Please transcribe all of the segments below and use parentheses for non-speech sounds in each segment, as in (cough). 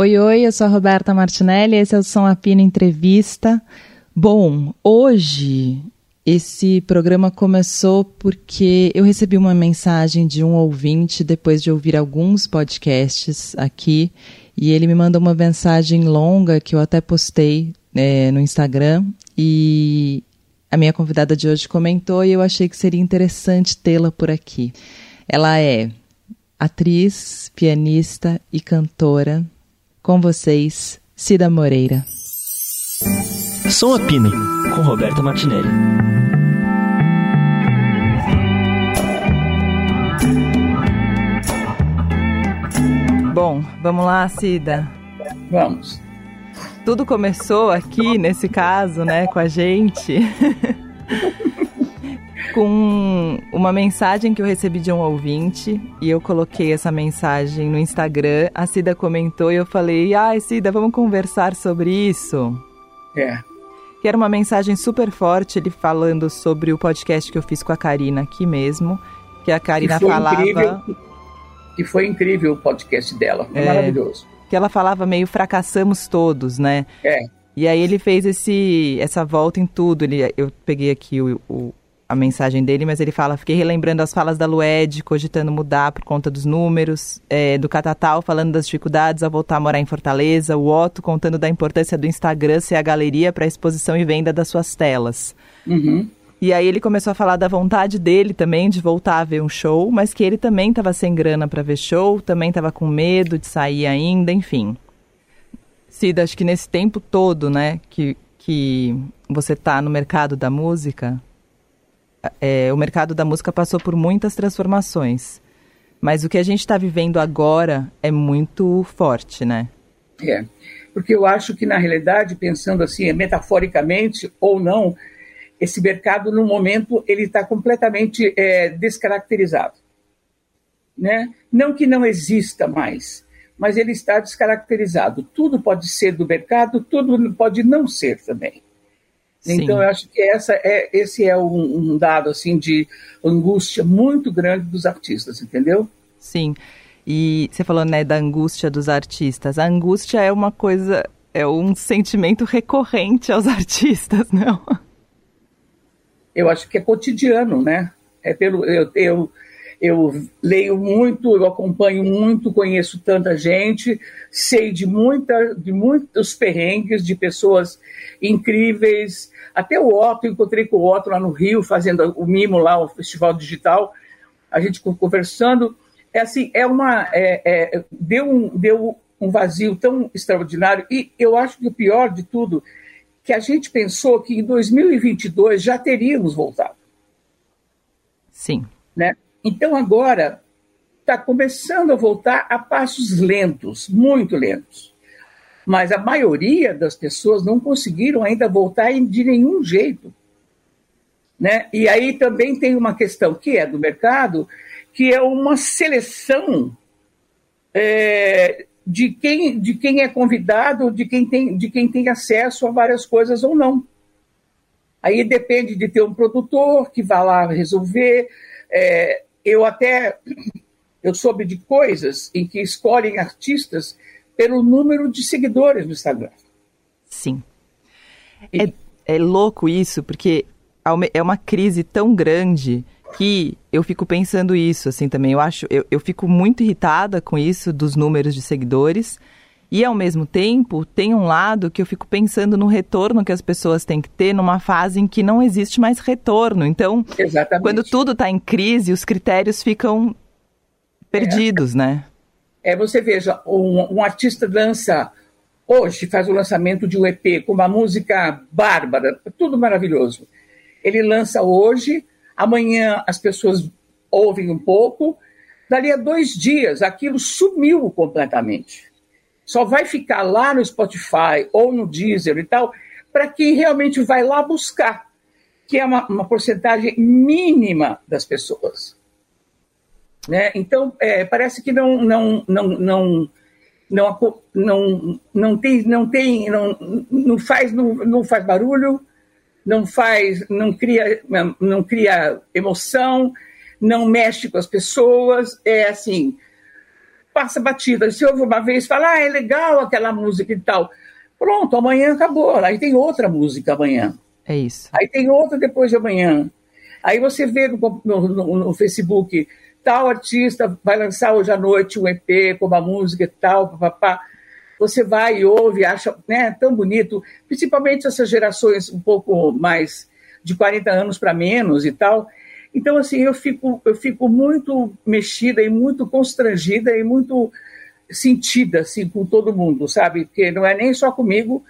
Oi, oi, eu sou a Roberta Martinelli, esse é o Som Apina Entrevista. Bom, hoje esse programa começou porque eu recebi uma mensagem de um ouvinte depois de ouvir alguns podcasts aqui e ele me mandou uma mensagem longa que eu até postei é, no Instagram e a minha convidada de hoje comentou e eu achei que seria interessante tê-la por aqui. Ela é atriz, pianista e cantora. Com vocês, Cida Moreira. Som a Pino, com Roberta Martinelli. Bom, vamos lá, Cida. Vamos tudo começou aqui, nesse caso, né, com a gente, (laughs) com uma mensagem que eu recebi de um ouvinte e eu coloquei essa mensagem no Instagram. A Cida comentou e eu falei: ai, Cida, vamos conversar sobre isso. É. Que era uma mensagem super forte, ele falando sobre o podcast que eu fiz com a Karina aqui mesmo. Que a Karina que falava. Incrível, que foi incrível o podcast dela. Foi é, maravilhoso que ela falava meio fracassamos todos, né? É. E aí ele fez esse, essa volta em tudo. Ele, eu peguei aqui o, o, a mensagem dele, mas ele fala: fiquei relembrando as falas da Lued, cogitando mudar por conta dos números, é, do Catatal falando das dificuldades ao voltar a morar em Fortaleza, o Otto contando da importância do Instagram ser a galeria para exposição e venda das suas telas. Uhum. E aí ele começou a falar da vontade dele também de voltar a ver um show, mas que ele também estava sem grana para ver show, também estava com medo de sair ainda, enfim. Cida, acho que nesse tempo todo, né, que, que você está no mercado da música, é, o mercado da música passou por muitas transformações. Mas o que a gente está vivendo agora é muito forte, né? É, porque eu acho que na realidade, pensando assim, metaforicamente ou não, esse mercado, no momento, ele está completamente é, descaracterizado. Né? Não que não exista mais, mas ele está descaracterizado. Tudo pode ser do mercado, tudo pode não ser também. Sim. Então, eu acho que essa é, esse é um, um, dado assim de angústia muito grande dos artistas, entendeu? Sim. E você falou né, da angústia dos artistas. A angústia é uma coisa, é um sentimento recorrente aos (laughs) artistas, não? eu acho que é cotidiano, né? É pelo eu, eu, eu leio muito, eu acompanho muito, conheço tanta gente, sei de muita, de muitos perrengues de pessoas incríveis. Até o Otto, encontrei com o Otto lá no Rio, fazendo o mimo lá, o festival digital. A gente conversando, é assim, é uma, é, é, deu um, deu um vazio tão extraordinário. E eu acho que o pior de tudo que a gente pensou que em 2022 já teríamos voltado. Sim. Né? Então agora está começando a voltar a passos lentos, muito lentos. Mas a maioria das pessoas não conseguiram ainda voltar de nenhum jeito. Né? E aí também tem uma questão que é do mercado, que é uma seleção é, de quem, de quem é convidado, de quem, tem, de quem tem acesso a várias coisas ou não. Aí depende de ter um produtor que vá lá resolver. É, eu até eu soube de coisas em que escolhem artistas pelo número de seguidores no Instagram. Sim. E... É, é louco isso, porque é uma crise tão grande que eu fico pensando isso, assim, também. Eu acho, eu, eu fico muito irritada com isso dos números de seguidores. E ao mesmo tempo, tem um lado que eu fico pensando no retorno que as pessoas têm que ter numa fase em que não existe mais retorno. Então, Exatamente. quando tudo está em crise, os critérios ficam perdidos, é. né? É, você veja, um, um, artista lança hoje, faz o lançamento de um EP com uma música bárbara, tudo maravilhoso. Ele lança hoje, amanhã as pessoas ouvem um pouco, dali a dois dias aquilo sumiu completamente. Só vai ficar lá no Spotify ou no Deezer e tal, para quem realmente vai lá buscar, que é uma, uma porcentagem mínima das pessoas. Né? Então, é, parece que não, não, não, não, não, não, não tem, não tem, não, não faz, não, não faz barulho, não faz, não cria, não cria emoção, não mexe com as pessoas, é assim, passa batida. Se ouve uma vez, fala, ah, é legal aquela música e tal. Pronto, amanhã acabou. Aí tem outra música amanhã. É isso. Aí tem outra depois de amanhã. Aí você vê no, no, no, no Facebook, tal artista vai lançar hoje à noite um EP com uma música e tal, papapá. Você vai e ouve, acha né, tão bonito, principalmente essas gerações um pouco mais de 40 anos para menos e tal. Então, assim, eu fico, eu fico muito mexida e muito constrangida e muito sentida, assim, com todo mundo, sabe? Porque não é nem só comigo,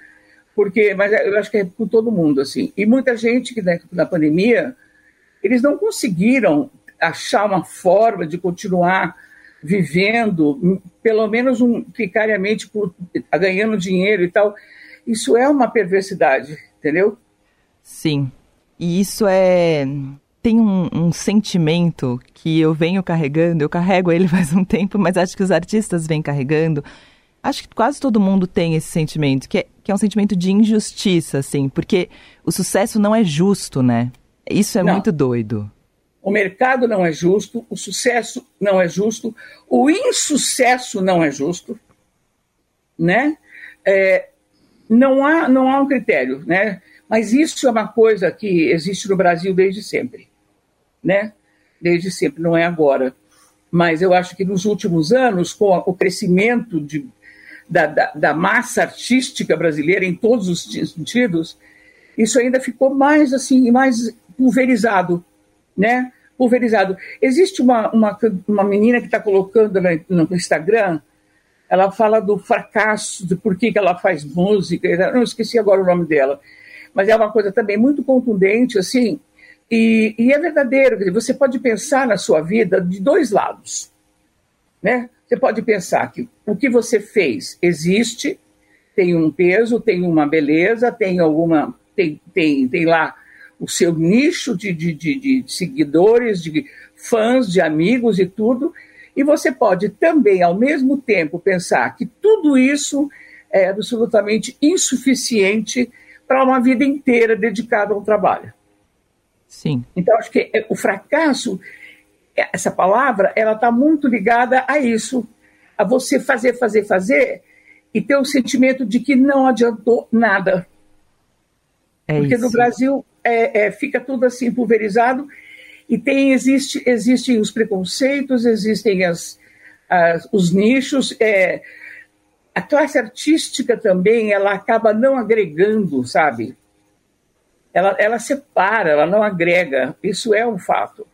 porque, mas eu acho que é com todo mundo, assim. E muita gente que na pandemia, eles não conseguiram achar uma forma de continuar vivendo, pelo menos um, precariamente, por, ganhando dinheiro e tal. Isso é uma perversidade, entendeu? Sim. E isso é tem um, um, sentimento que eu venho carregando, eu carrego ele (laughs) faz um tempo, mas acho que os artistas vêm carregando. Acho que quase todo mundo tem esse sentimento, que é, que é um sentimento de injustiça, assim, porque o sucesso não é justo, né? Isso é não. muito doido. O mercado não é justo, o sucesso não é justo, o insucesso não é justo, né? É, não, há, não há um critério, né? Mas isso é uma coisa que existe no Brasil desde sempre né? Desde sempre, não é agora. Mas eu acho que nos últimos anos, com o crescimento de, da, da, da massa artística brasileira em todos os sentidos, isso ainda ficou mais assim, mais pulverizado, né? Pulverizado. Existe uma, uma, uma menina que está colocando no Instagram, ela fala do fracasso, de por que, que ela faz música, eu não esqueci agora o nome dela, mas é uma coisa também muito contundente, assim, e, e, é verdadeiro, você pode pensar na sua vida de dois lados. Né? Você pode pensar que o que você fez existe, tem um peso, tem uma beleza, tem alguma. tem, tem, tem lá o seu nicho de, de, de, de seguidores, de fãs, de amigos e tudo. E você pode também, ao mesmo tempo, pensar que tudo isso é absolutamente insuficiente para uma vida inteira dedicada ao trabalho. Sim. Então, acho que é, o fracasso, é, essa palavra, ela está muito ligada a isso, a você fazer, fazer, fazer e ter o sentimento de que não adiantou nada. É Porque isso. no Brasil é, é, fica tudo assim pulverizado e tem existe existem os preconceitos, existem as, as os nichos. É, a classe artística também ela acaba não agregando, sabe? Ela, ela separa, ela não agrega. Isso é um fato.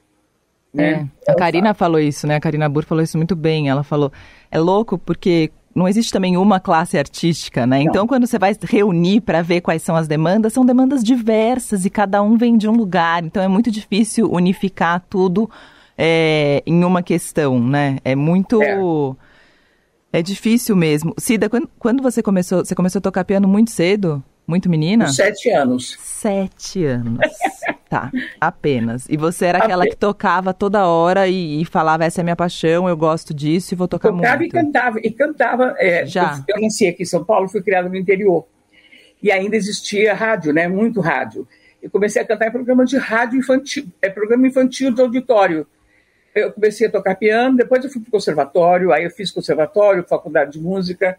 Né? É. A é Karina falou isso, né? A Karina Burr falou isso muito bem. Ela falou, é louco porque não existe também uma classe artística, né? Não. Então, quando você vai reunir para ver quais são as demandas, são demandas diversas e cada um vem de um lugar. Então, é muito difícil unificar tudo é, em uma questão, né? É muito. É. é difícil mesmo. Cida, quando, quando você começou, você começou a tocar piano muito cedo? Muito menina? Sete anos. Sete anos. (laughs) tá, apenas. E você era aquela que tocava toda hora e, e, falava, essa é minha paixão, eu gosto disso e vou tocar tocava muito. Tocava e cantava. E cantava. É, Já. Eu, eu nasci aqui em São Paulo, fui criada no interior. E ainda existia rádio, né? Muito rádio. Eu comecei a cantar em programa de rádio infantil, é programa infantil de auditório. Eu comecei a tocar piano, depois eu fui para o conservatório, aí eu fiz conservatório, faculdade de música,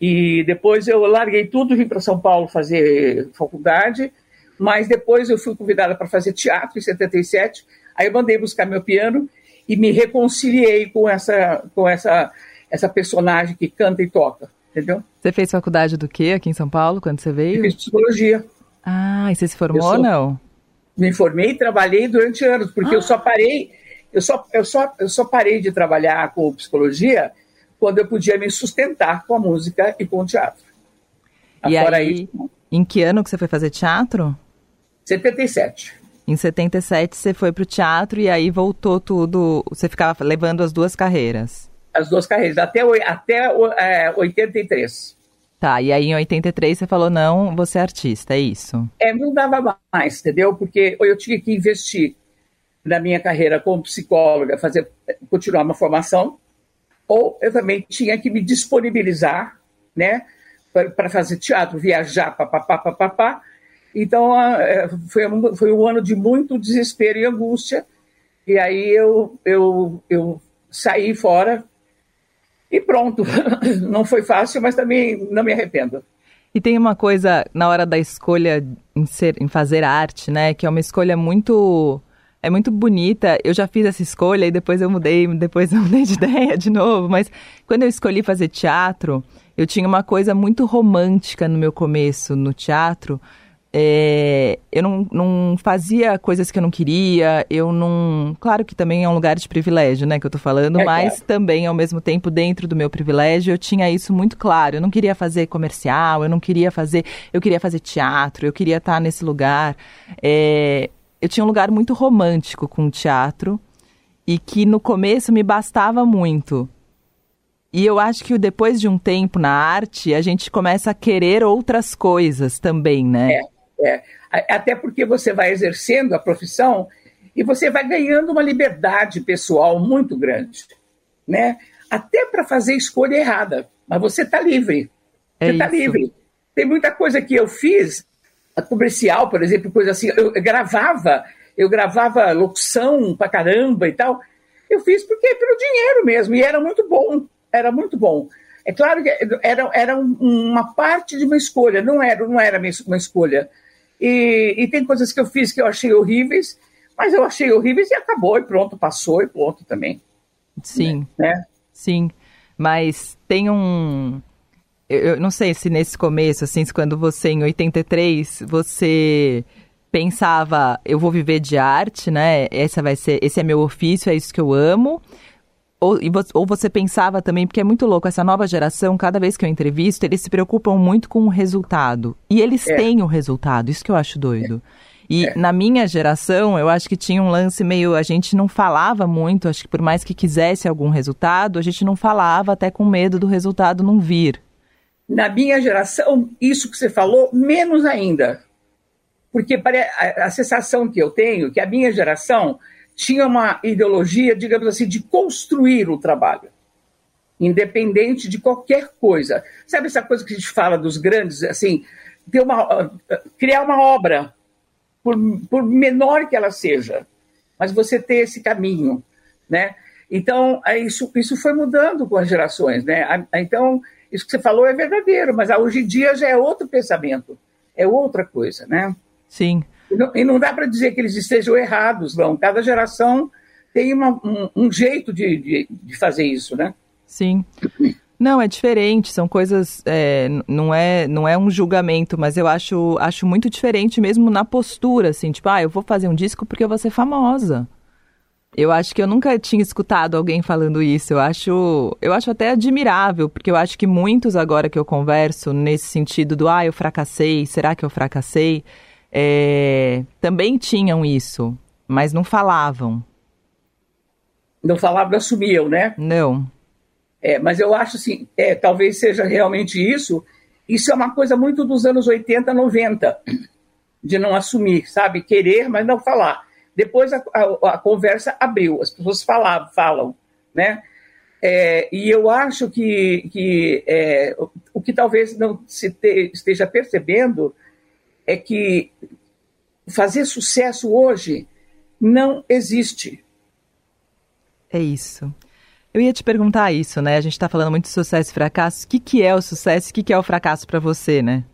e depois eu larguei tudo, vim para São Paulo fazer faculdade, mas depois eu fui convidada para fazer teatro em 77. Aí eu mandei buscar meu piano e me reconciliei com essa com essa essa personagem que canta e toca, entendeu? Você fez faculdade do quê aqui em São Paulo quando você veio? Eu fiz psicologia. Ah, e você se formou ou não? Me formei e trabalhei durante anos, porque ah. eu só parei, eu só, eu, só, eu só parei de trabalhar com psicologia quando eu podia me sustentar com a música e com o teatro. E Fora aí, isso, em que ano que você foi fazer teatro? 77. Em 77 você foi para o teatro e aí voltou tudo, você ficava levando as duas carreiras. As duas carreiras, até, até é, 83. Tá, e aí em 83 você falou, não, você é artista, é isso? É, não dava mais, entendeu? Porque eu tinha que investir na minha carreira como psicóloga, fazer, continuar uma formação, ou eu também tinha que me disponibilizar, né, para fazer teatro, viajar, papapá, papapá. Então, é, foi um, foi um ano de muito desespero e angústia. E aí eu, eu, eu saí fora e pronto. (laughs) Não foi fácil, mas também não me arrependo. E tem uma coisa na hora da escolha em, ser, em fazer arte, né? Que é uma escolha muito é muito bonita. Eu já fiz essa escolha e depois eu mudei, depois eu (laughs) mudei de ideia de novo. Mas quando eu escolhi fazer teatro, eu tinha uma coisa muito romântica no meu começo no teatro, é, eu não, não fazia coisas que eu não queria, eu não. Claro que também é um lugar de privilégio, né, que eu tô falando, é, mas é. também, ao mesmo tempo, dentro do meu privilégio, eu tinha isso muito claro. Eu não queria fazer comercial, eu não queria fazer. Eu queria fazer teatro, eu queria estar nesse lugar. É, eu tinha um lugar muito romântico com o teatro e que no começo me bastava muito. E eu acho que depois de um tempo na arte, a gente começa a querer outras coisas também, né? É. É, até porque você vai exercendo a profissão e você vai ganhando uma liberdade pessoal muito grande, né? Até para fazer escolha errada, mas você está livre. Você está é livre. Tem muita coisa que eu fiz, comercial, por exemplo, coisa assim, eu, gravava, eu gravava locução pra caramba e tal. Eu fiz porque pelo dinheiro mesmo, e era muito bom, era muito bom. É claro que era, era uma parte de uma escolha, não era, não era uma escolha e, e, tem coisas que eu fiz que eu achei horríveis, mas eu achei horríveis e acabou, e pronto, passou e pronto também. Sim. Né? Sim. Mas tem um. Eu não sei se nesse começo, assim, quando você, em 83, você pensava, eu vou viver de arte, né? Essa vai ser, esse é meu ofício, é isso que eu amo. Ou, ou você pensava também, porque é muito louco, essa nova geração, cada vez que eu entrevisto, eles se preocupam muito com o resultado. E eles é. têm o resultado, isso que eu acho doido. E é. na minha geração, eu acho que tinha um lance meio. A gente não falava muito, acho que por mais que quisesse algum resultado, a gente não falava até com medo do resultado não vir. Na minha geração, isso que você falou, menos ainda. Porque a, sensação que eu tenho que a minha geração tinha uma ideologia, digamos assim, de construir o trabalho, independente de qualquer coisa. Sabe essa coisa que a gente fala dos grandes, assim, ter uma, criar uma obra, por, por menor que ela seja, mas você ter esse caminho, né? Então, isso, isso foi mudando com as gerações, né? Então, isso que você falou é verdadeiro, mas hoje em dia já é outro pensamento, é outra coisa, né? Sim. E não, e não dá para dizer que eles estejam errados, não. Cada geração tem uma, um, um, jeito de, de, de, fazer isso, né? Sim. Não, é diferente, são coisas. É, não, é, não é um julgamento, mas eu acho, acho muito diferente mesmo na postura, assim, tipo, ah, eu vou fazer um disco porque eu vou ser famosa. Eu acho que eu nunca tinha escutado alguém falando isso. Eu acho, eu acho até admirável, porque eu acho que muitos agora que eu converso nesse sentido do ah, eu fracassei, será que eu fracassei? é, também tinham isso, mas não falavam. Não falavam, assumiam, né? Não. É, mas eu acho assim, é, talvez seja realmente isso. Isso é uma coisa muito dos anos 80, 90, de não assumir, sabe? Querer, mas não falar. Depois a, a, a conversa abriu, as pessoas falavam, falam, né? É, e eu acho que, que é, o que talvez não se te, esteja percebendo é que fazer sucesso hoje não existe. É isso. Eu ia te perguntar isso, né? A gente está falando muito de sucesso e fracasso. O que, que é o sucesso e o que, que é o fracasso para você, né?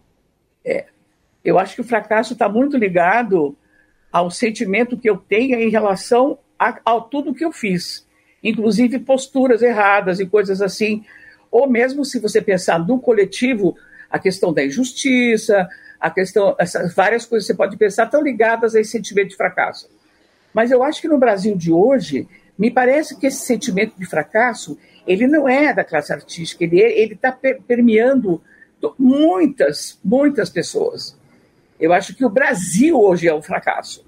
É, eu acho que o fracasso está muito ligado ao sentimento que eu tenho em relação a, a tudo que eu fiz, inclusive posturas erradas e coisas assim. Ou mesmo se você pensar no coletivo, a questão da injustiça, a questão, essas várias coisas que você pode pensar estão ligadas a esse sentimento de fracasso. Mas eu acho que no Brasil de hoje, me parece que esse sentimento de fracasso, ele não é da classe artística, ele é, está permeando muitas, muitas pessoas. Eu acho que o Brasil hoje é um fracasso.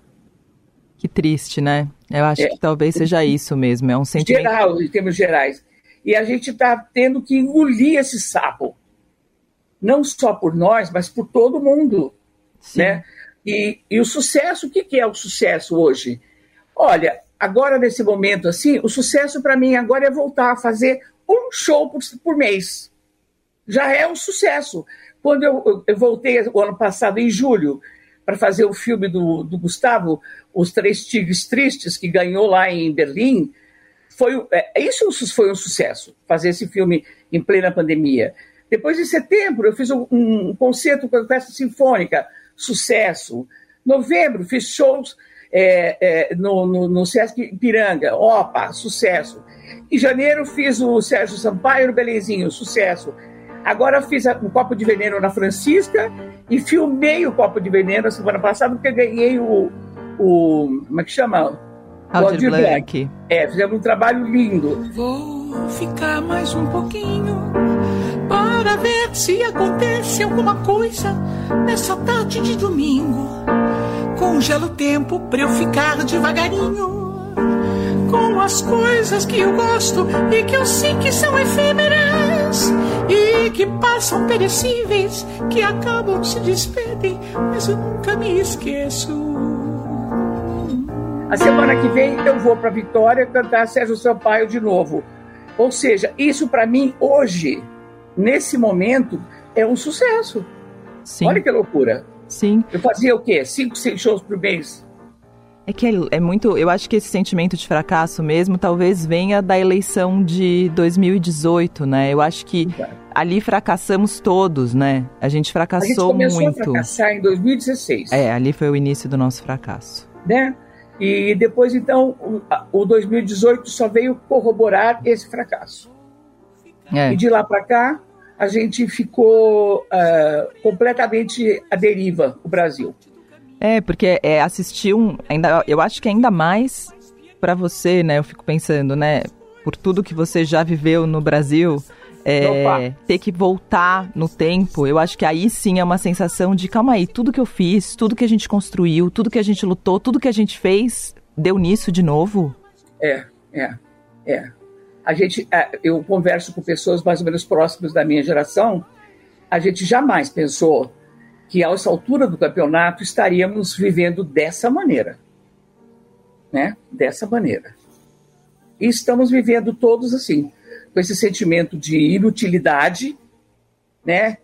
Que triste, né? Eu acho é. que talvez seja isso mesmo, é um sentimento... Geral, em termos gerais. E a gente está tendo que engolir esse sapo não só por nós, mas por todo mundo. Né? E, e o sucesso, o que, que é o sucesso hoje? Olha, agora nesse momento assim, o sucesso para mim agora é voltar a fazer um show por, por mês. Já é um sucesso. Quando eu, eu voltei o ano passado, em julho, para fazer o filme do, do Gustavo, Os Três Tigres Tristes, que ganhou lá em Berlim, Foi, é, isso foi um sucesso, fazer esse filme em plena pandemia. Depois, em setembro, eu fiz um, um concerto com a Orquestra Sinfônica, sucesso. Novembro, fiz shows é, é, no, no, no Sesc Piranga, opa, sucesso. Em janeiro, fiz o Sérgio Sampaio no Belenzinho, sucesso. Agora fiz um copo de veneno na Francisca e filmei o copo de veneno a semana passada porque ganhei o, o como é que chama? Aldir Blanc. É, fizemos um trabalho lindo. Vou ficar mais um pouquinho para ver se acontece alguma coisa nessa tarde de domingo. Congela o tempo para eu ficar devagarinho com as coisas que eu gosto e que eu sei que são efêmeras e que passam perecíveis, que acabam, se despedem, mas eu nunca me esqueço. A semana que vem eu vou para Vitória cantar Sérgio Sampaio de novo. Ou seja, isso para mim hoje, nesse momento, é um sucesso. Sim. Olha que loucura. Sim. Eu fazia o quê? Cinco, seis shows por mês. É que é, é, muito. Eu acho que esse sentimento de fracasso mesmo talvez venha da eleição de 2018, né? Eu acho que ali fracassamos todos, né? A gente fracassou muito. A gente começou muito. a fracassar em 2016. É, ali foi o início do nosso fracasso. Né? E depois, então, o, o 2018 só veio corroborar esse fracasso. É. E de lá para cá, a gente ficou uh, completamente à deriva, o Brasil. É, porque é, assistir um. Ainda, eu acho que ainda mais para você, né? Eu fico pensando, né? Por tudo que você já viveu no Brasil, é, ter que voltar no tempo, eu acho que aí sim é uma sensação de calma aí, tudo que eu fiz, tudo que a gente construiu, tudo que a gente lutou, tudo que a gente fez, deu nisso de novo? É, é, é. A gente, é, eu converso com pessoas mais ou menos próximas da minha geração, a gente jamais pensou que a essa altura do campeonato estaríamos vivendo dessa maneira, né? Dessa maneira. E estamos vivendo todos assim, com esse sentimento de inutilidade, né?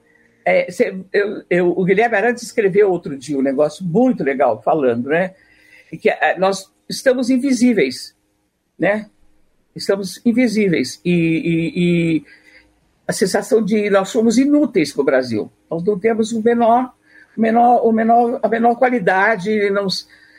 É, eu, eu, o Guilherme Arantes escreveu outro dia um negócio muito legal falando, né? Que é, nós estamos invisíveis, né? Estamos invisíveis e, e, e a sensação de nós somos inúteis para o Brasil. Nós não temos o menor menor, o menor, a menor qualidade, não,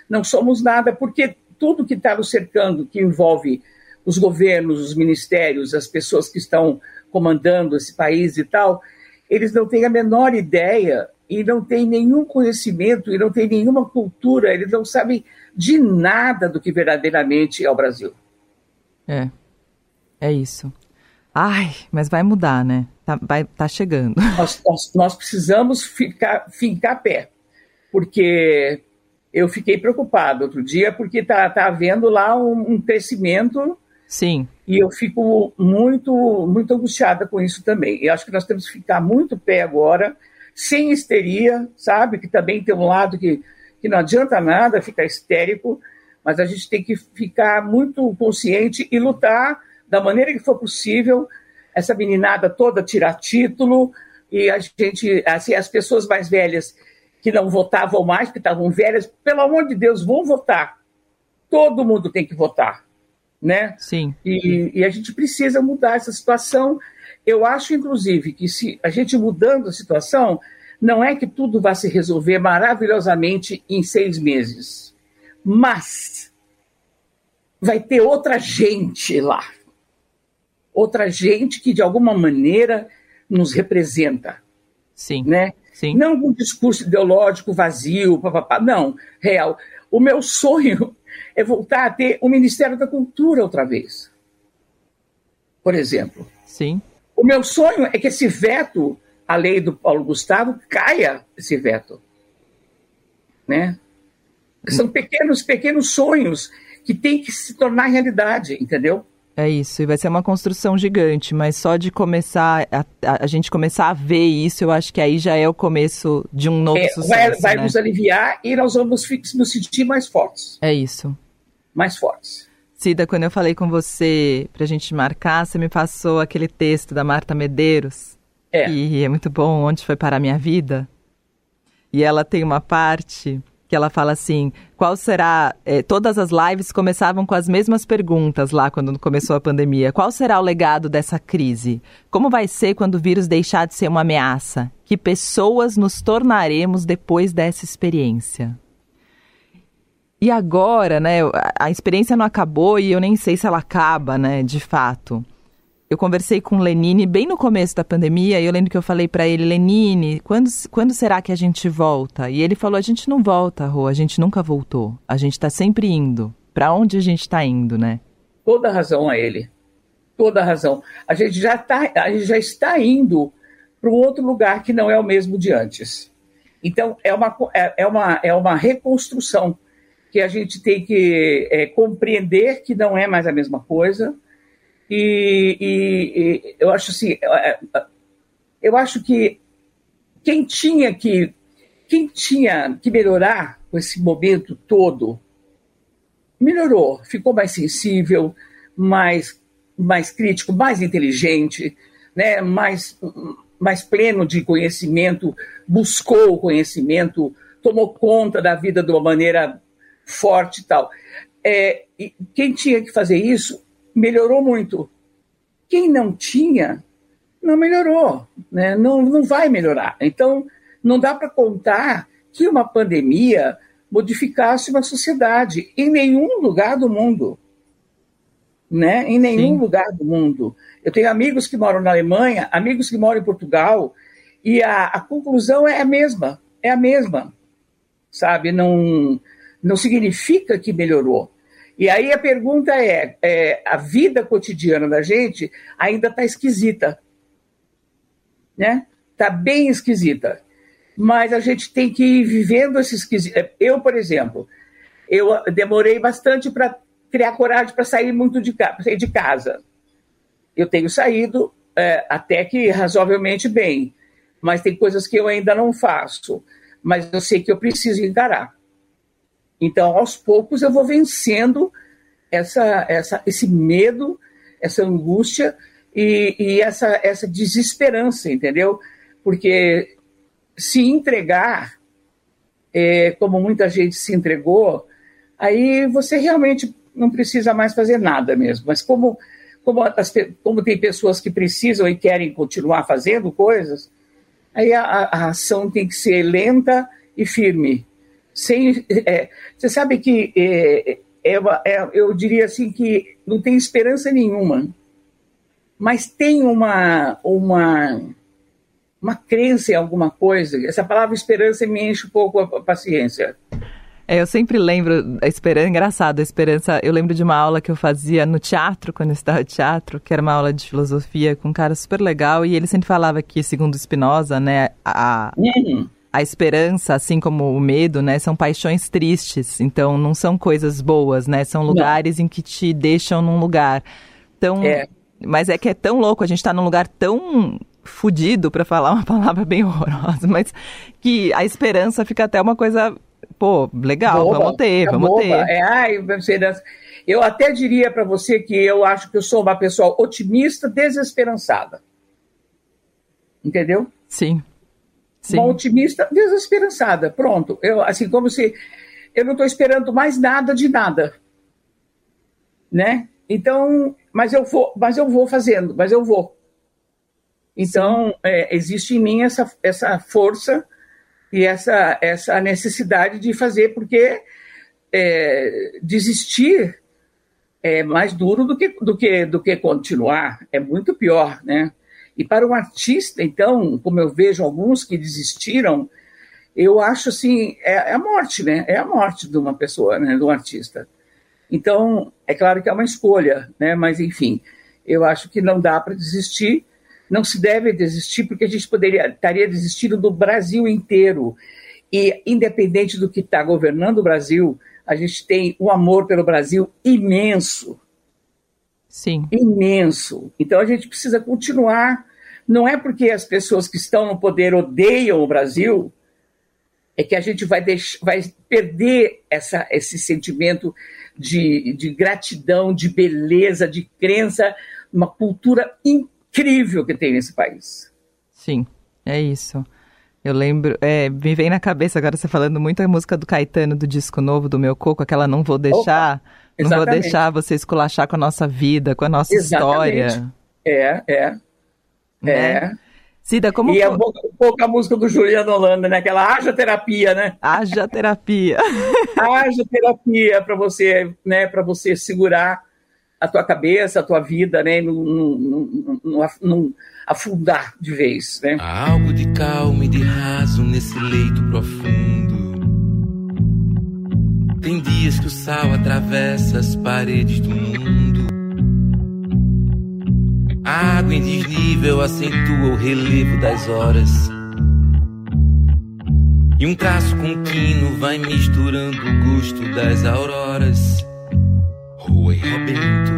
não somos nada, porque tudo que está nos cercando, que envolve os governos, os ministérios, as pessoas que estão comandando esse país e tal, eles não têm a menor ideia e não têm nenhum conhecimento e não têm nenhuma cultura, eles não sabem de nada do que verdadeiramente é o Brasil. É, é isso. Ai, mas vai mudar, né? Tá, vai, tá chegando. (laughs) Nós, nós, nós precisamos ficar, ficar pé, porque eu fiquei preocupado outro dia, porque tá, tá havendo lá um, um crescimento. Sim. E eu fico muito, muito angustiada com isso também. E acho que nós temos que ficar muito pé agora, sem histeria, sabe? Que também tem um lado que, que não adianta nada ficar histérico, mas a gente tem que ficar muito consciente e lutar da maneira que for possível, essa meninada toda tirar título e a gente, assim, as pessoas mais velhas que não votavam mais, que estavam velhas, pelo amor de Deus, vão votar. Todo mundo tem que votar, né? Sim. E, e a gente precisa mudar essa situação. Eu acho, inclusive, que se a gente mudando a situação, não é que tudo vai se resolver maravilhosamente em seis meses, mas vai ter outra gente lá outra gente que de alguma maneira nos representa. Sim. Né? Sim. Não um discurso ideológico vazio, papapá, não, real. O meu sonho é voltar a ter o Ministério da Cultura outra vez. Por exemplo. Sim. O meu sonho é que esse veto à lei do Paulo Gustavo caia esse veto. Né? São pequenos, pequenos sonhos que têm que se tornar realidade, entendeu? É isso, e vai ser uma construção gigante, mas só de começar, a, a, a, gente começar a ver isso, eu acho que aí já é o começo de um novo é, sucesso. Vai, vai né? nos aliviar e nós vamos nos sentir mais fortes. É isso. Mais fortes. Cida, quando eu falei com você pra gente marcar, você me passou aquele texto da Marta Medeiros. É. E é muito bom, Onde Foi Parar Minha Vida? E ela tem uma parte que ela fala assim: qual será. É, todas as lives começavam com as mesmas perguntas lá quando começou a pandemia. Qual será o legado dessa crise? Como vai ser quando o vírus deixar de ser uma ameaça? Que pessoas nos tornaremos depois dessa experiência? E agora, né? A experiência não acabou e eu nem sei se ela acaba, né? De fato eu conversei com o Lenine bem no começo da pandemia e eu lembro que eu falei para ele, Lenine, quando, quando será que a gente volta? E ele falou, a gente não volta, Rô, a gente nunca voltou. A gente está sempre indo. Para onde a gente está indo, né? Toda razão a ele. Toda razão. A gente já, tá, a gente já está indo para um outro lugar que não é o mesmo de antes. Então, é uma, é, é uma, é uma reconstrução que a gente tem que é, compreender que não é mais a mesma coisa, e, e, e eu acho assim, é, é, eu acho que quem tinha que quem tinha que melhorar com esse momento todo melhorou, ficou mais sensível, mais mais crítico, mais inteligente, né, mais mais pleno de conhecimento, buscou o conhecimento, tomou conta da vida de uma maneira forte e tal. É, e quem tinha que fazer isso melhorou muito. Quem não tinha, não melhorou, né? não, não vai melhorar. Então, não dá para contar que uma pandemia modificasse uma sociedade em nenhum lugar do mundo. Né? Em nenhum Sim. lugar do mundo. Eu tenho amigos que moram na Alemanha, amigos que moram em Portugal, e a, a conclusão é a mesma, é a mesma, sabe? Não, não significa que melhorou. E aí a pergunta é, é a vida cotidiana da gente ainda está esquisita, né? Está bem esquisita. Mas a gente tem que ir vivendo esse esquisito. Eu, por exemplo, eu demorei bastante para criar coragem para sair muito de, sair de casa. Eu tenho saído é, até que razoavelmente bem, mas tem coisas que eu ainda não faço. Mas eu sei que eu preciso encarar. Então, aos poucos, eu vou vencendo essa, essa, esse medo, essa angústia e, e essa, essa desesperança, entendeu? Porque se entregar, é, como muita gente se entregou, aí você realmente não precisa mais fazer nada mesmo. Mas como, como, as, como tem pessoas que precisam e querem continuar fazendo coisas, aí a, a ação tem que ser lenta e firme sem. É, você sabe que é, é, é, eu diria assim que não tem esperança nenhuma, mas tem uma, uma, uma crença em alguma coisa. Essa palavra esperança me enche um pouco a paciência. É, eu sempre lembro, a esperança, engraçado, a esperança, eu lembro de uma aula que eu fazia no teatro, quando eu estava no teatro, que era uma aula de filosofia com um cara super legal, e ele sempre falava que, segundo Spinoza, né, a, uhum a esperança, assim como o medo, né, são paixões tristes. Então, não são coisas boas, né? São lugares não. em que te deixam num lugar. Então, é. mas é que é tão louco, a gente tá num lugar tão fudido, para falar uma (laughs) palavra bem horrorosa, mas que a esperança fica até uma coisa, pô, legal, boba, vamos ter, é vamos boba. ter. É, ai, esperança. Eu até diria para você que eu acho que eu sou uma pessoa otimista, desesperançada. Entendeu? Sim. Sim. Uma otimista desesperançada. Pronto. Eu, assim, como se eu não estou esperando mais nada de nada. Né? Então, mas eu vou, mas eu vou fazendo, mas eu vou. Então, é, existe em mim essa, essa força e essa, essa necessidade de fazer, porque é, desistir é mais duro do que, do, que, do que continuar, é muito pior, né? E para um artista, então, como eu vejo alguns que desistiram, eu acho assim, é, é, a morte, né? É a morte de uma pessoa, né? De um artista. Então, é claro que é uma escolha, né? Mas, enfim, eu acho que não dá para desistir, não se deve desistir, porque a gente poderia estaria desistindo do Brasil inteiro. E, independente do que está governando o Brasil, a gente tem um amor pelo Brasil imenso. Sim. Imenso. Então, a gente precisa continuar não é porque as pessoas que estão no poder odeiam o Brasil é que a gente vai, deixar, vai perder essa, esse sentimento de, de gratidão, de beleza, de crença, uma cultura incrível que tem nesse país. Sim, é isso. Eu lembro, é, me vem na cabeça agora você falando muito a música do Caetano do disco novo do Meu Coco, aquela Não Vou Deixar. Opa, não vou deixar você esculachar com a nossa vida, com a nossa exatamente. história. É, é. Né? É. Cida, como E é um pouco, um pouco, a música do Juliano Holanda, né? Aquela haja terapia, né? Haja terapia. (laughs) haja terapia para você, né? Para você segurar a tua cabeça, a tua vida, né? Não, afundar de vez, né? Há algo de calmo e de raso nesse leito profundo. Tem dias que o sal atravessa as paredes do mundo. Água em desnível acentua o relevo das horas. E um traço contínuo vai misturando o gosto das auroras. Rua e Roberto.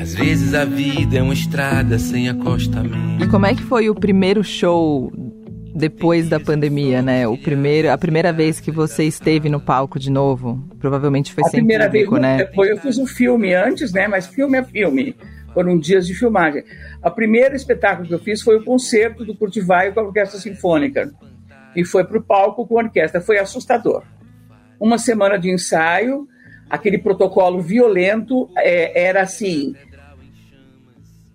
Às vezes a vida é uma estrada sem acostamento. E como é que foi o primeiro show depois da pandemia, né? O primeiro, a primeira vez que você esteve no palco de novo, provavelmente foi a sem primeira público, vez, né? Foi, eu fiz um filme antes, né? Mas filme é filme. Foram dias de filmagem. O primeiro espetáculo que eu fiz foi o concerto do Curtivaio com a Orquestra Sinfônica. E foi para o palco com a orquestra. Foi assustador. Uma semana de ensaio, aquele protocolo violento, é, era assim,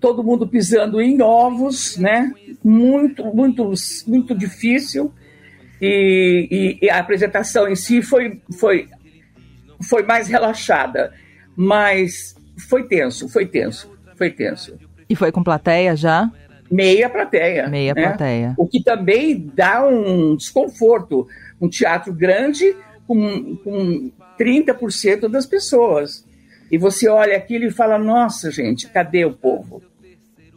todo mundo pisando em ovos, né? Muito, muito, muito difícil. E, e, e, a apresentação em si foi, foi, foi mais relaxada, mas foi tenso, foi tenso, foi tenso. E foi com plateia já? Meia plateia. Meia né? plateia. O que também dá um desconforto. Um teatro grande com, com 30% das pessoas. E você olha aquilo e fala: nossa, gente, cadê o povo?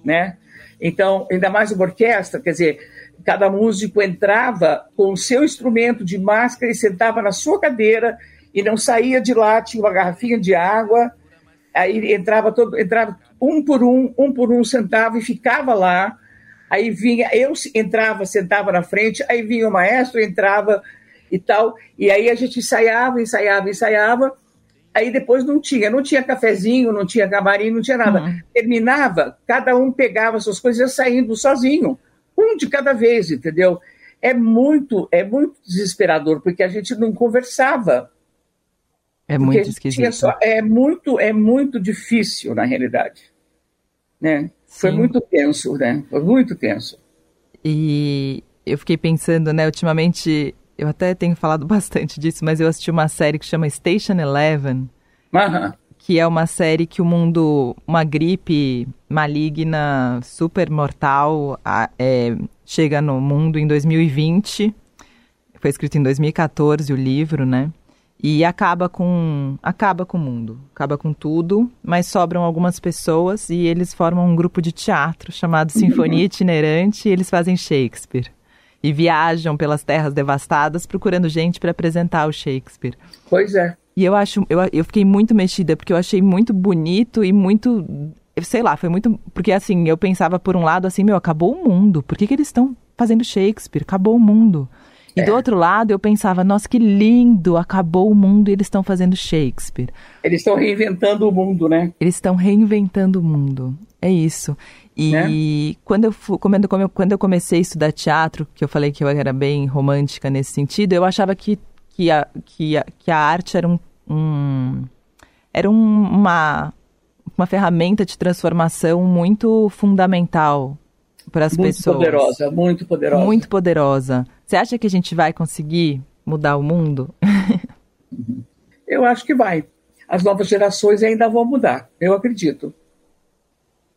Né? Então, ainda mais uma orquestra, quer dizer, cada músico entrava com o seu instrumento de máscara e sentava na sua cadeira e não saía de lá, tinha uma garrafinha de água, aí entrava todo, entrava um por um, um por um sentava e ficava lá. Aí vinha, eu entrava, sentava na frente, aí vinha o maestro, entrava e tal, e aí a gente ensaiava, ensaiava, ensaiava, Aí depois não tinha, não tinha cafezinho, não tinha camarim, não tinha nada. Uhum. Terminava, cada um pegava suas coisas e ia saindo sozinho, um de cada vez, entendeu? É muito, é muito desesperador, porque a gente não conversava. É muito esquisito. Só, é muito, é muito difícil, na realidade. Né? Foi muito tenso, né? Foi muito tenso. E eu fiquei pensando, né, ultimamente eu até tenho falado (laughs) bastante disso, mas eu assisti uma série que chama Station Eleven, uhum. que é uma série que o mundo, uma gripe maligna, super mortal, é, chega no mundo em 2020. Foi escrito em 2014 o livro, né? E acaba com acaba com o mundo, acaba com tudo, mas sobram algumas pessoas e eles formam um grupo de teatro chamado Sinfonia (laughs) Itinerante e eles fazem Shakespeare e viajam pelas terras devastadas procurando gente para apresentar o Shakespeare. Pois é. E eu acho, eu, eu fiquei muito mexida porque eu achei muito bonito e muito, sei lá, foi muito, porque assim, eu pensava por um lado assim, meu, acabou o mundo. Por que, que eles estão fazendo Shakespeare? Acabou o mundo. E é. do outro lado eu pensava, nossa, que lindo, acabou o mundo e eles estão fazendo Shakespeare. Eles estão reinventando o mundo, né? Eles estão reinventando o mundo. É isso. E né? quando, eu, quando, quando eu comecei a estudar teatro, que eu falei que eu era bem romântica nesse sentido, eu achava que, que, a, que, a, que a arte era um, um era um, uma, uma ferramenta de transformação muito fundamental para as pessoas. Muito poderosa, muito poderosa. Muito poderosa. Você acha que a gente vai conseguir mudar o mundo? eu acho que vai. As novas gerações ainda vão mudar, eu acredito.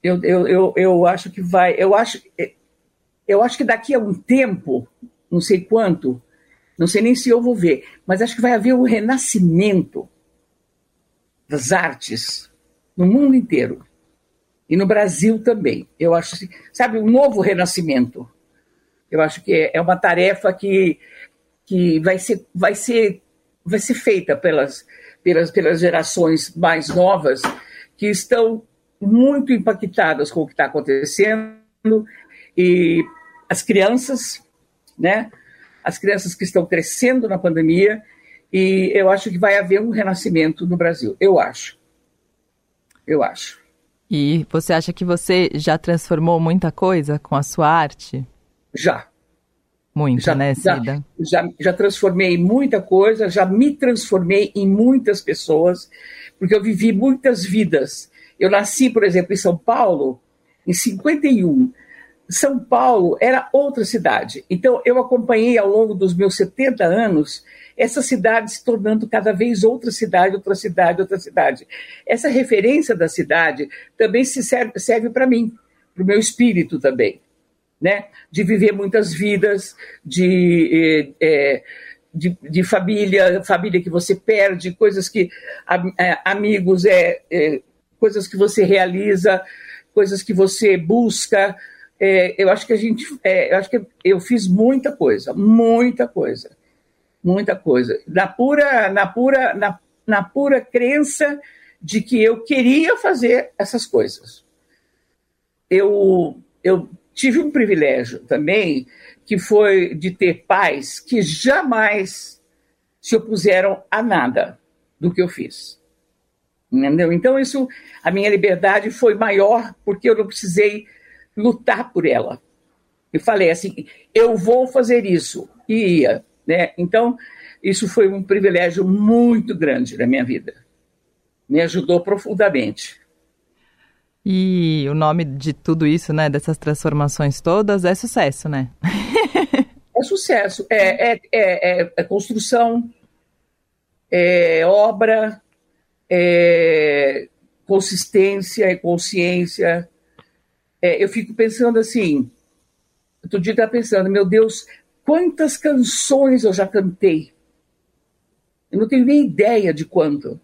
Eu, eu, eu, eu acho que vai. Eu acho, eu acho que daqui a um tempo, não sei quanto, não sei nem se eu vou ver, mas acho que vai haver um renascimento das artes no mundo inteiro. E no Brasil também. Eu acho, sabe, um novo renascimento. Eu acho que é uma tarefa que, que vai, ser, vai, ser, vai ser feita pelas, pelas, pelas gerações mais novas que estão muito impactadas com o que está acontecendo e as crianças, né? As crianças que estão crescendo na pandemia e eu acho que vai haver um renascimento no Brasil. Eu acho. Eu acho. E você acha que você já transformou muita coisa com a sua arte? Já. Muito, já, né, já, Cida? Já, já transformei muita coisa, já me transformei em muitas pessoas, porque eu vivi muitas vidas. Eu nasci, por exemplo, em São Paulo, em 51. São Paulo era outra cidade. Então, eu acompanhei ao longo dos meus 70 anos essa cidade se tornando cada vez outra cidade, outra cidade, outra cidade. Essa referência da cidade também se serve, serve para mim, para o meu espírito também, né? De viver muitas vidas, de, é, de, de, família, família que você perde, coisas que é, amigos, é, é, coisas que você realiza, coisas que você busca. É, eu acho que a gente, eu acho que eu fiz muita coisa, muita coisa muita coisa. Na pura, na pura, na, na pura crença de que eu queria fazer essas coisas. Eu, eu tive um privilégio também, que foi de ter pais que jamais se opuseram a nada do que eu fiz. Entendeu? Então, isso, a minha liberdade foi maior porque eu não precisei lutar por ela. Eu falei assim: eu vou fazer isso. E ia. Né? Então, isso foi um privilégio muito grande na minha vida. Me ajudou profundamente. E o nome de tudo isso, né, dessas transformações todas, é sucesso, né? (laughs) é sucesso. É, é, é, é construção, é obra, é consistência, é consciência. É, eu fico pensando assim, outro dia estava pensando, meu Deus, Quantas canções eu já cantei? Eu não tenho nem ideia de quanto.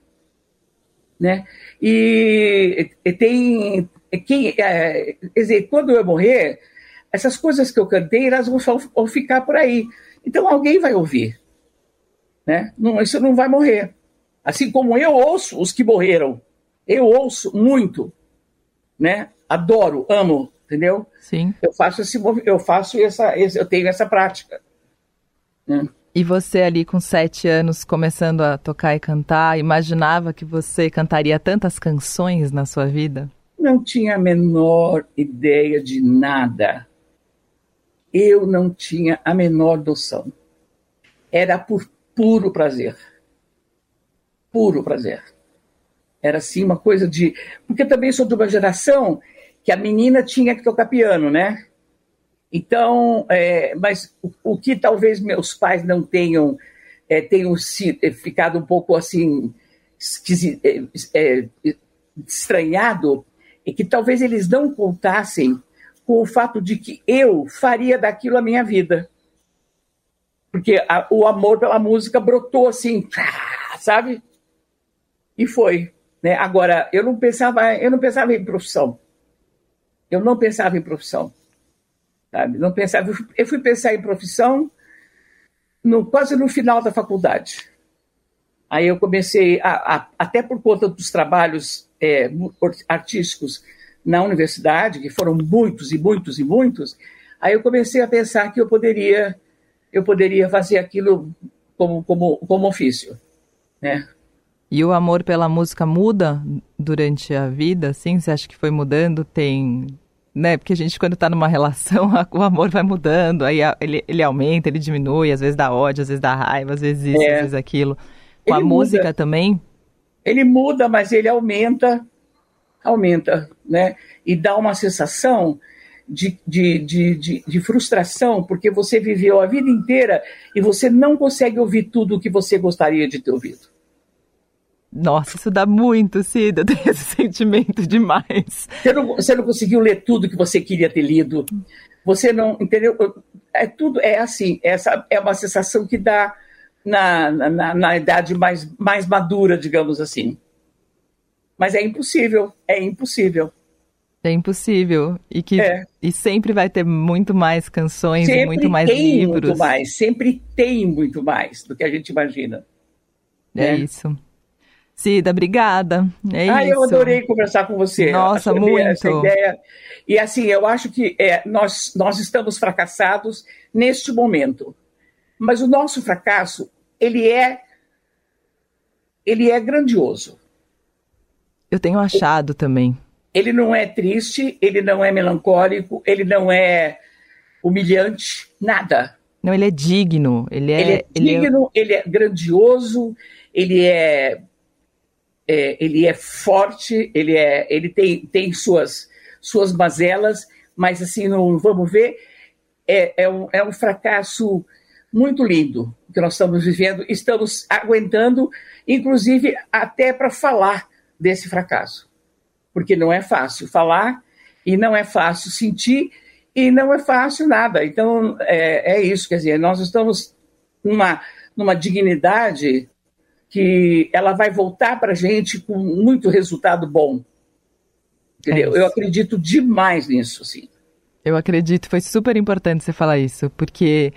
Né? E, e tem. Quem, é, dizer, quando eu morrer, essas coisas que eu cantei, elas vão, vão ficar por aí. Então alguém vai ouvir. Né? Não, isso não vai morrer. Assim como eu ouço os que morreram. Eu ouço muito. Né? Adoro, amo entendeu? Sim. Eu faço esse eu faço essa, eu tenho essa prática. Né? E você ali com sete anos começando a tocar e cantar, imaginava que você cantaria tantas canções na sua vida? Não tinha a menor ideia de nada. Eu não tinha a menor noção. Era por puro prazer. Puro prazer. Era assim uma coisa de. Porque também sou de uma geração que a menina tinha que tocar piano, né? Então, é, mas o, o, que talvez meus pais não tenham, é, tenham se, é, ficado um pouco assim é, é, estranhado, é que talvez eles não contassem com o fato de que eu faria daquilo a minha vida. Porque a, o amor pela música brotou assim, (laughs) sabe? E foi. Né? Agora, eu não pensava, eu não pensava em profissão. Eu não pensava em profissão. Sabe? Não pensava. Eu fui pensar em profissão no, quase no final da faculdade. Aí eu comecei, a, a, até por conta dos trabalhos é, artísticos na universidade, que foram muitos e muitos e muitos, aí eu comecei a pensar que eu poderia, eu poderia fazer aquilo como, como, como ofício. Né? E o amor pela música muda durante a vida, assim? Você acha que foi mudando? Tem, né? Porque a gente, quando está numa relação, (laughs) o amor vai mudando, aí ele, ele aumenta, ele diminui, às vezes dá ódio, às vezes dá raiva, às vezes isso, é. às vezes aquilo. Com ele a muda. música também? Ele muda, mas ele aumenta, aumenta, né? E dá uma sensação de, de, de, de, de frustração, porque você viveu a vida inteira e você não consegue ouvir tudo o que você gostaria de ter ouvido. Nossa, isso dá muito, Cida. (laughs) Eu tenho esse sentimento demais. Você não, você não conseguiu ler tudo que você queria ter lido. Você não, entendeu? É tudo, é assim. Essa é uma sensação que dá na, na, na idade mais, mais madura, digamos assim. Mas é impossível, é impossível. É impossível. E que é. e sempre vai ter muito mais canções sempre e muito mais tem livros. Muito mais, sempre tem muito mais do que a gente imagina. É né? isso. Cida, obrigada. É ah, isso. eu adorei conversar com você. Nossa, muito. Essa ideia. E assim, eu acho que é, nós, nós estamos fracassados neste momento. Mas o nosso fracasso, ele é, ele é grandioso. Eu tenho achado também. Ele não é triste, ele não é melancólico, ele não é humilhante, nada. Não, ele é digno. Ele é, ele é digno, ele é, ele é grandioso, ele é, é, ele é forte, ele, é, ele tem, tem suas, suas mazelas, mas assim, não vamos ver, é, é, um, é um fracasso muito lindo que nós estamos vivendo, estamos aguentando, inclusive até para falar desse fracasso, porque não é fácil falar e não é fácil sentir e não é fácil nada. Então, é, é isso, quer dizer, nós estamos numa, numa dignidade que ela vai voltar para a gente com muito resultado bom. Entendeu? É Eu acredito demais nisso, assim. Eu acredito, foi super importante você falar isso, porque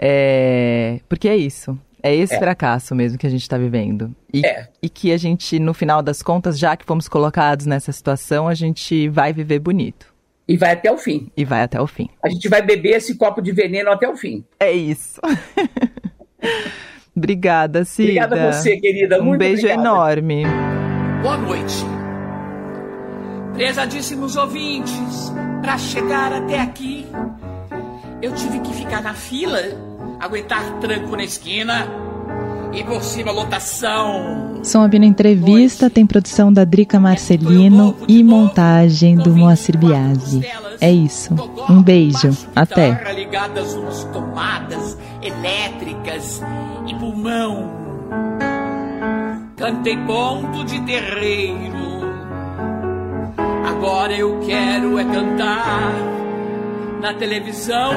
é, porque é isso. É esse é. fracasso mesmo que a gente está vivendo. E, é. e que a gente, no final das contas, já que fomos colocados nessa situação, a gente vai viver bonito. E vai até o fim. E vai até o fim. A gente vai beber esse copo de veneno até o fim. É isso. (laughs) Obrigada, Cida. Obrigada a você, querida. Muito um beijo obrigada. enorme. Boa noite. Prezadíssimos ouvintes, para chegar até aqui, eu tive que ficar na fila, aguentar tranco na esquina e por cima lotação. Som Abino Entrevista tem produção da Drica Marcelino e montagem do Moacir Biasi. É isso. Um beijo. Até. ligadas umas tomadas elétricas e pulmão. Cantei conto de terreiro Agora eu quero é cantar na televisão